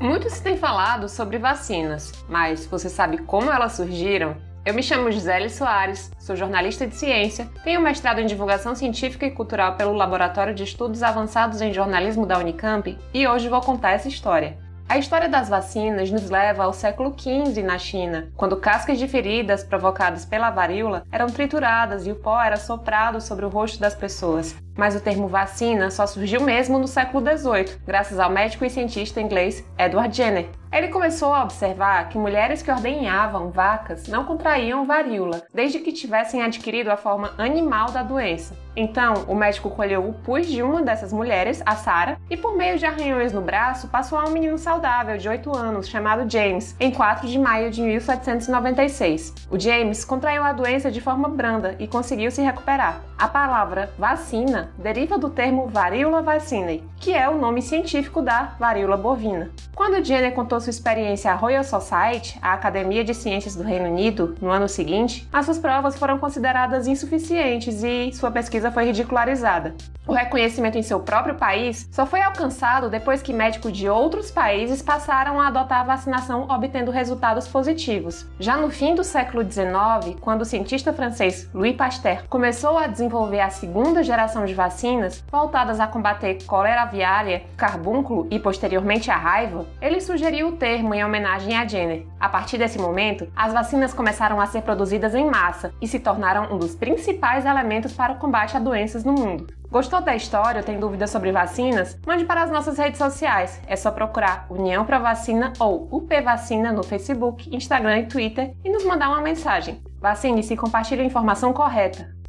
Muito se tem falado sobre vacinas, mas você sabe como elas surgiram? Eu me chamo Gisele Soares, sou jornalista de ciência, tenho mestrado em divulgação científica e cultural pelo Laboratório de Estudos Avançados em Jornalismo da Unicamp e hoje vou contar essa história. A história das vacinas nos leva ao século XV na China, quando cascas de feridas provocadas pela varíola eram trituradas e o pó era soprado sobre o rosto das pessoas. Mas o termo vacina só surgiu mesmo no século XVIII, graças ao médico e cientista inglês Edward Jenner. Ele começou a observar que mulheres que ordenhavam vacas não contraíam varíola, desde que tivessem adquirido a forma animal da doença. Então, o médico colheu o pus de uma dessas mulheres, a Sarah, e por meio de arranhões no braço, passou a um menino saudável de 8 anos, chamado James, em 4 de maio de 1796. O James contraiu a doença de forma branda e conseguiu se recuperar. A palavra vacina deriva do termo varíola vacinae, que é o nome científico da varíola bovina. Quando Jenner contou sua experiência à Royal Society, a Academia de Ciências do Reino Unido, no ano seguinte, as suas provas foram consideradas insuficientes e sua pesquisa foi ridicularizada. O reconhecimento em seu próprio país só foi alcançado depois que médicos de outros países passaram a adotar a vacinação obtendo resultados positivos. Já no fim do século XIX, quando o cientista francês Louis Pasteur começou a desenvolver a segunda geração de vacinas voltadas a combater cólera aviária, carbúnculo e posteriormente a raiva, ele sugeriu o termo em homenagem a Jenner. A partir desse momento, as vacinas começaram a ser produzidas em massa e se tornaram um dos principais elementos para o combate a doenças no mundo. Gostou da história ou tem dúvidas sobre vacinas? Mande para as nossas redes sociais. É só procurar União para Vacina ou UP Vacina no Facebook, Instagram e Twitter e nos mandar uma mensagem. Vacine-se e compartilhe a informação correta.